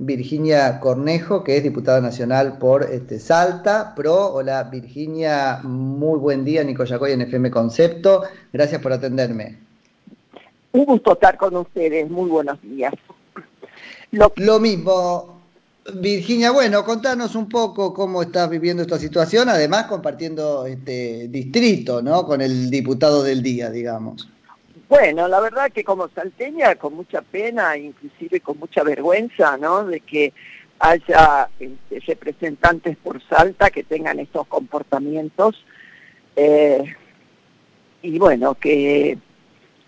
Virginia Cornejo, que es diputada nacional por este, Salta, PRO. Hola Virginia, muy buen día, Nico Yacoy en FM Concepto. Gracias por atenderme. Un gusto estar con ustedes, muy buenos días. Lo, mismo, Virginia, bueno, contanos un poco cómo estás viviendo esta situación, además compartiendo este distrito, ¿no? Con el diputado del día, digamos. Bueno, la verdad que como salteña, con mucha pena, inclusive con mucha vergüenza, ¿no? De que haya este, representantes por Salta que tengan estos comportamientos. Eh, y bueno, que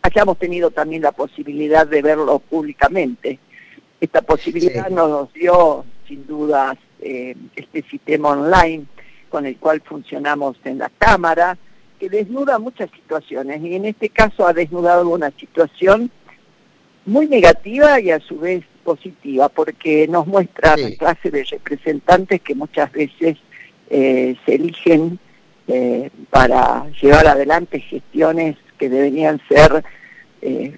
hayamos tenido también la posibilidad de verlo públicamente. Esta posibilidad nos dio, sin dudas, eh, este sistema online con el cual funcionamos en la Cámara, que desnuda muchas situaciones y en este caso ha desnudado una situación muy negativa y a su vez positiva porque nos muestra la clase de representantes que muchas veces eh, se eligen eh, para llevar adelante gestiones que deberían ser eh,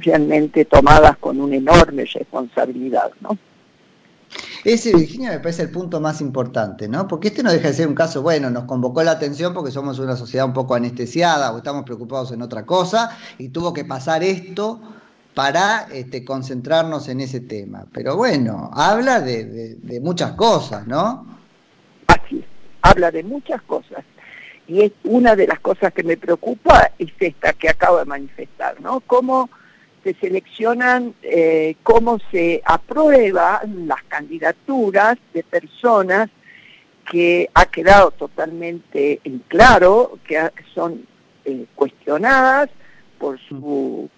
realmente tomadas con una enorme responsabilidad, ¿no? Ese, Virginia, me parece el punto más importante, ¿no? Porque este no deja de ser un caso, bueno, nos convocó la atención porque somos una sociedad un poco anestesiada o estamos preocupados en otra cosa y tuvo que pasar esto para este, concentrarnos en ese tema. Pero bueno, habla de, muchas cosas, ¿no? Así, habla de muchas cosas. Y es una de las cosas que me preocupa es esta que acabo de manifestar, ¿no? Se seleccionan, eh, cómo se aprueban las candidaturas de personas que ha quedado totalmente en claro que son eh, cuestionadas por su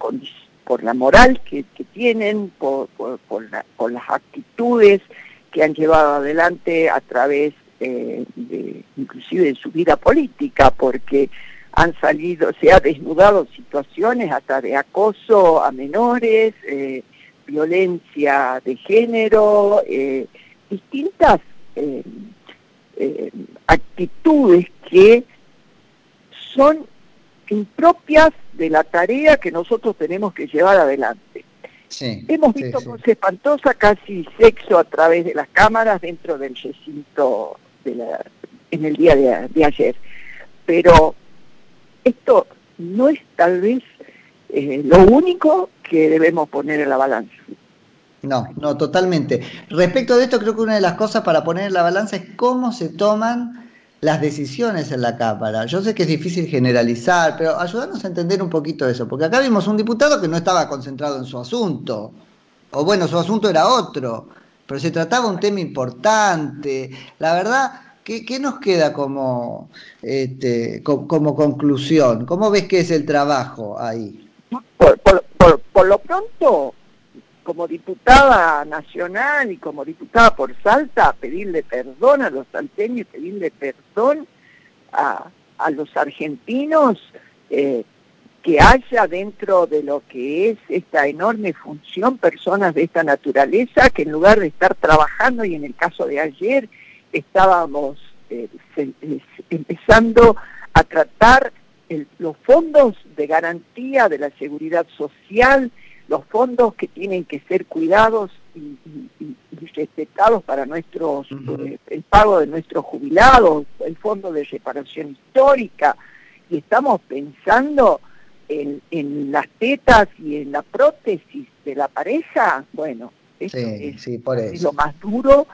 por la moral que, tienen, por, por, las actitudes que han llevado adelante a través eh, de, inclusive de su vida política, porque han salido, se ha desnudado situaciones hasta de acoso a menores, eh, violencia de género, eh, distintas eh, actitudes que son impropias de la tarea que nosotros tenemos que llevar adelante. Hemos visto con espantosa casi sexo a través de las cámaras dentro del recinto de la, en el día de ayer. Pero esto no es tal vez eh, lo único que debemos poner en la balanza. No, no, totalmente. Respecto de esto, creo que una de las cosas para poner en la balanza es cómo se toman las decisiones en la Cámara. Yo sé que es difícil generalizar, pero ayúdanos a entender un poquito eso, porque acá vimos un diputado que no estaba concentrado en su asunto, o bueno, su asunto era otro, pero se trataba un tema importante. La verdad, ¿Qué, nos queda como, este, como, conclusión? ¿Cómo ves que es el trabajo ahí? Por, lo pronto, como diputada nacional y como diputada por Salta, pedirle perdón a los salteños, pedirle perdón a, a los argentinos eh, que haya dentro de lo que es esta enorme función personas de esta naturaleza que en lugar de estar trabajando, y en el caso de ayer, estábamos eh, empezando a tratar los fondos de garantía de la seguridad social, los fondos que tienen que ser cuidados y, respetados para nuestros eh, el pago de nuestros jubilados, el fondo de reparación histórica, y estamos pensando en, las tetas y en la prótesis de la pareja, bueno, eso es, lo más duro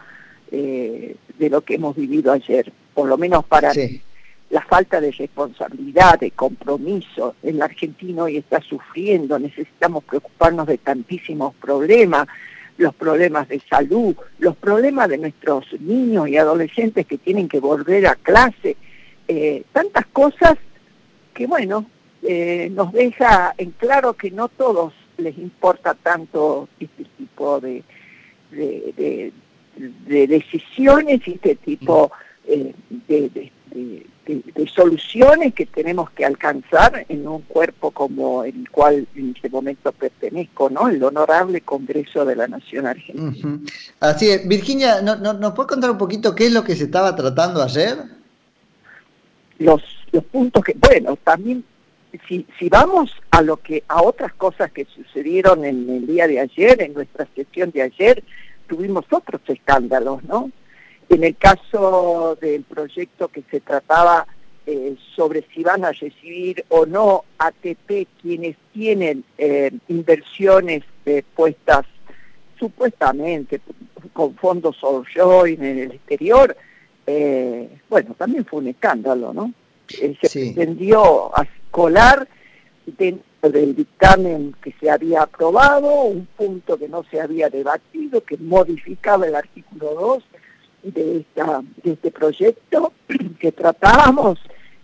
eh, de lo que hemos vivido ayer, por lo menos para la falta de responsabilidad, de compromiso. El argentino hoy está sufriendo, necesitamos preocuparnos de tantísimos problemas, los problemas de salud, los problemas de nuestros niños y adolescentes que tienen que volver a clase, eh, tantas cosas que bueno, eh, nos deja en claro que no todos les importa tanto este tipo de, de, de decisiones y este tipo eh, de, soluciones que tenemos que alcanzar en un cuerpo como el cual en este momento pertenezco, ¿no? El honorable Congreso de la Nación Argentina. Así es. Virginia, ¿no, no, ¿nos puede contar un poquito qué es lo que se estaba tratando ayer? Los, los puntos que, bueno, también si, si vamos a lo que a otras cosas que sucedieron en el día de ayer, en nuestra sesión de ayer, tuvimos otros escándalos, ¿no? En el caso del proyecto que se trataba eh, sobre si van a recibir o no ATP quienes tienen eh, inversiones eh, puestas supuestamente con fondos offshore en el exterior, bueno, también fue un escándalo, ¿no? se pretendió colar dentro del dictamen que se había aprobado, un punto que no se había debatido, que modificaba el artículo 2 de, este proyecto que tratábamos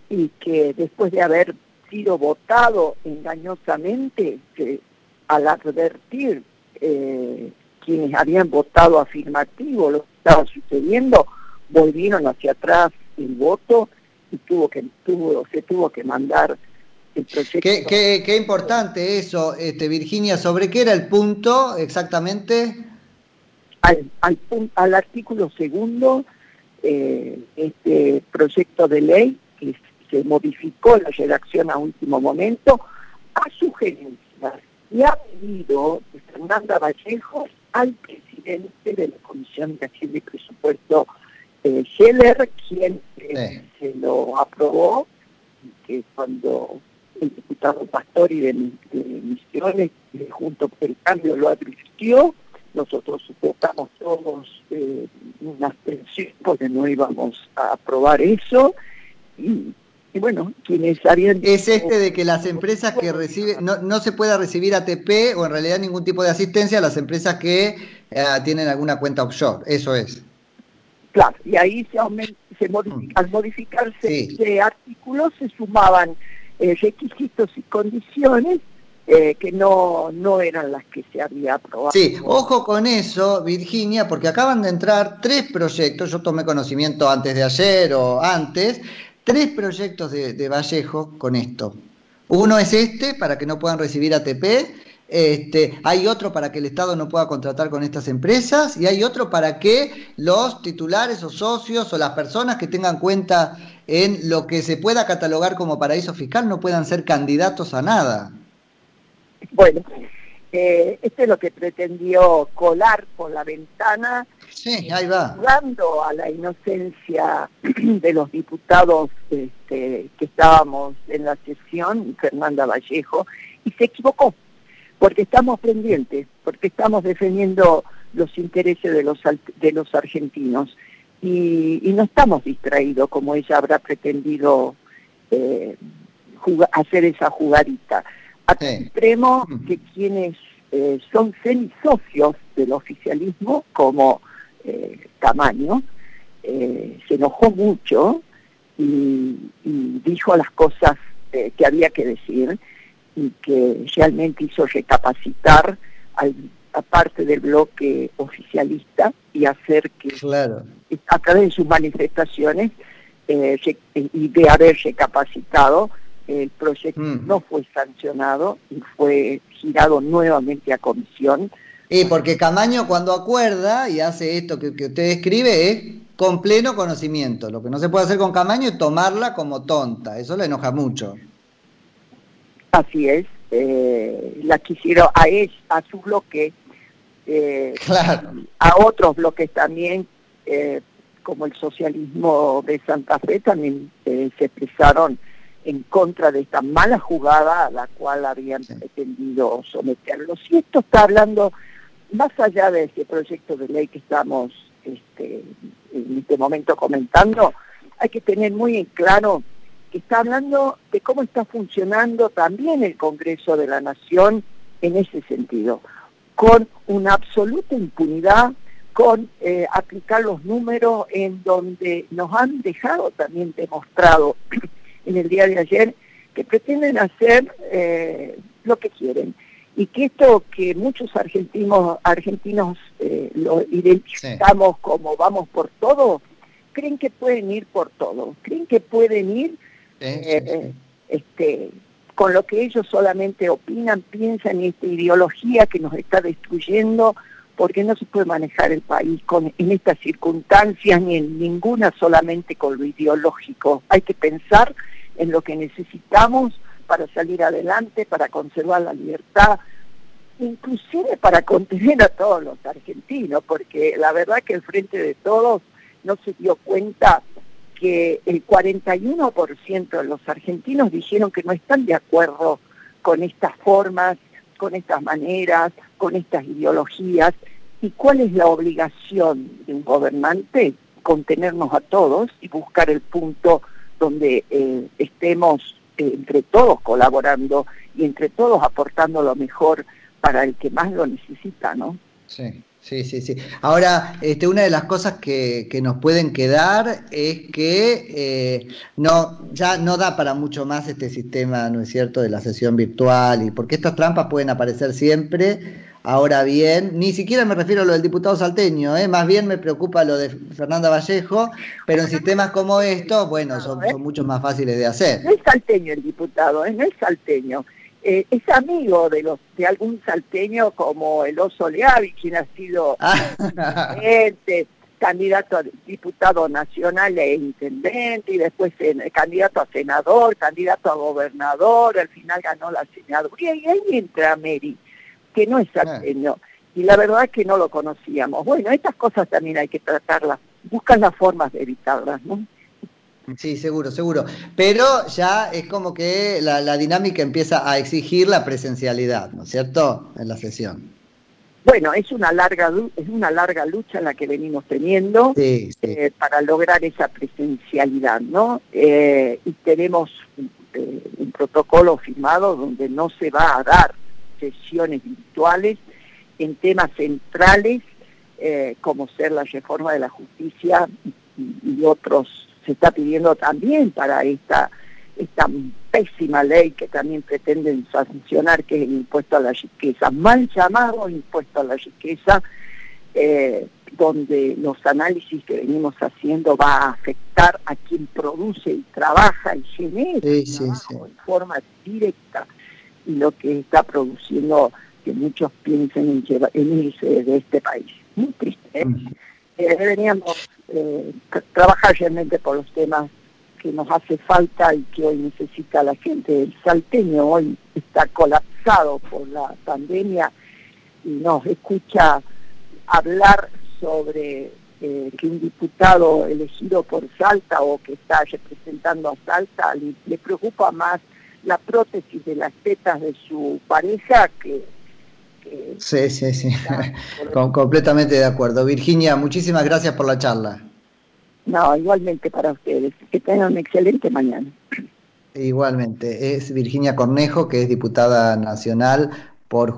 y que después de haber sido votado engañosamente, al advertir eh, quienes habían votado afirmativo lo que estaba sucediendo, volvieron hacia atrás el voto y tuvo que tuvo se tuvo que mandar el proyecto. Qué, qué, importante eso, este, Virginia. ¿Sobre qué era el punto exactamente? Al, al, al artículo segundo, eh, este proyecto de ley que se modificó la redacción a último momento, a sugerencias y ha pedido Fernanda Vallejo al presidente de la Comisión de Hacienda y Presupuesto, eh, Scheller, quien eh, se lo aprobó, que cuando el diputado Pastori de, de Misiones, junto con el cambio, lo advirtió, nosotros votamos todos eh, una abstención porque no íbamos a aprobar eso. Y y bueno, quienes habían... Es este de que las empresas que reciben, no, no se pueda recibir ATP o en realidad ningún tipo de asistencia a las empresas que eh, tienen alguna cuenta offshore, eso es. Claro, y ahí se, se modifica, mm. al modificarse ese artículo se sumaban eh, requisitos y condiciones eh, que no, no eran las que se había aprobado. Sí, ojo con eso, Virginia, porque acaban de entrar tres proyectos, yo tomé conocimiento antes de ayer o antes, tres proyectos de, Vallejo con esto. Uno es este, para que no puedan recibir ATP, este, hay otro para que el Estado no pueda contratar con estas empresas y hay otro para que los titulares o socios o las personas que tengan cuenta en lo que se pueda catalogar como paraíso fiscal no puedan ser candidatos a nada. Bueno, eh, este es lo que pretendió colar por la ventana Sí, ahí va. Jugando a la inocencia de los diputados este, que estábamos en la sesión, Fernanda Vallejo, y se equivocó, porque estamos pendientes, porque estamos defendiendo los intereses de los, de los argentinos. Y, no estamos distraídos como ella habrá pretendido eh, hacer esa jugadita. A extremo que quienes eh, son semisocios del oficialismo, como eh, tamaño, eh, se enojó mucho y, dijo las cosas que había que decir y que realmente hizo recapacitar al, a parte del bloque oficialista y hacer que a través de sus manifestaciones y de haber recapacitado el proyecto mm. no fue sancionado y fue girado nuevamente a comisión y porque Camaño cuando acuerda y hace esto que, usted escribe es con pleno conocimiento. Lo que no se puede hacer con Camaño es tomarla como tonta. Eso le enoja mucho. Así es. Eh, la quisieron a él, a su bloque, eh, a otros bloques también, eh, como el socialismo de Santa Fe, también se expresaron en contra de esta mala jugada a la cual habían pretendido someterlos. Y esto está hablando más allá de este proyecto de ley que estamos este, en este momento comentando, hay que tener muy en claro está hablando de cómo está funcionando también el Congreso de la Nación en ese sentido, con una absoluta impunidad, con eh, aplicar los números en donde nos han dejado también demostrado en el día de ayer que pretenden hacer eh, lo que quieren. Y que esto que muchos argentinos argentinos eh, lo identificamos como vamos por todo, creen que pueden ir por todo, creen que pueden ir eh, este, con lo que ellos solamente opinan, piensan en esta ideología que nos está destruyendo, porque no se puede manejar el país con, en estas circunstancias ni en ninguna solamente con lo ideológico. Hay que pensar en lo que necesitamos para salir adelante, para conservar la libertad, inclusive para contener a todos los argentinos, porque la verdad que el Frente de Todos no se dio cuenta que el 41% de los argentinos dijeron que no están de acuerdo con estas formas, con estas maneras, con estas ideologías. ¿Y cuál es la obligación de un gobernante? Contenernos a todos y buscar el punto donde eh, estemos eh, entre todos colaborando y entre todos aportando lo mejor para el que más lo necesita, ¿no? Sí. Sí, sí, sí. Ahora, este, una de las cosas que, que nos pueden quedar es que eh, no, ya no da para mucho más este sistema, ¿no es cierto?, de la sesión virtual, y porque estas trampas pueden aparecer siempre. Ahora bien, ni siquiera me refiero a lo del diputado salteño, ¿eh? más bien me preocupa lo de Fernanda Vallejo, pero en sistemas como estos, bueno, son, mucho más fáciles de hacer. No es salteño el diputado, ¿eh? no es salteño eh, es amigo de los de algún salteño como el Oso Leavi, quien ha sido ah. candidato a diputado nacional e intendente, y después candidato a senador, candidato a gobernador, al final ganó la senaduría, y ahí entra Mary, que no es ah. salteño. Y la verdad es que no lo conocíamos. Bueno, estas cosas también hay que tratarlas, buscan las formas de evitarlas, ¿no? Sí, seguro, seguro. Pero ya es como que la, dinámica empieza a exigir la presencialidad, ¿no es cierto?, en la sesión. Bueno, es una larga es una larga lucha la que venimos teniendo eh, para lograr esa presencialidad, ¿no? Eh, y tenemos eh, un protocolo firmado donde no se va a dar sesiones virtuales en temas centrales como ser la reforma de la justicia y otros se está pidiendo también para esta, esta pésima ley que también pretenden sancionar, que es el impuesto a la riqueza, mal llamado impuesto a la riqueza, eh, donde los análisis que venimos haciendo va a afectar a quien produce y trabaja y genera trabajo en forma directa y lo que está produciendo que muchos piensen en, irse de este país. Muy triste. ¿eh? Eh, veníamos eh, trabajar realmente por los temas que nos hace falta y que hoy necesita la gente. El salteño hoy está colapsado por la pandemia y nos escucha hablar sobre eh, que un diputado elegido por Salta o que está representando a Salta le preocupa más la prótesis de las tetas de su pareja que Sí, sí, sí, completamente de acuerdo. Virginia, muchísimas gracias por la charla. No, igualmente para ustedes. Que tengan un excelente mañana. Igualmente. Es Virginia Cornejo, que es diputada nacional por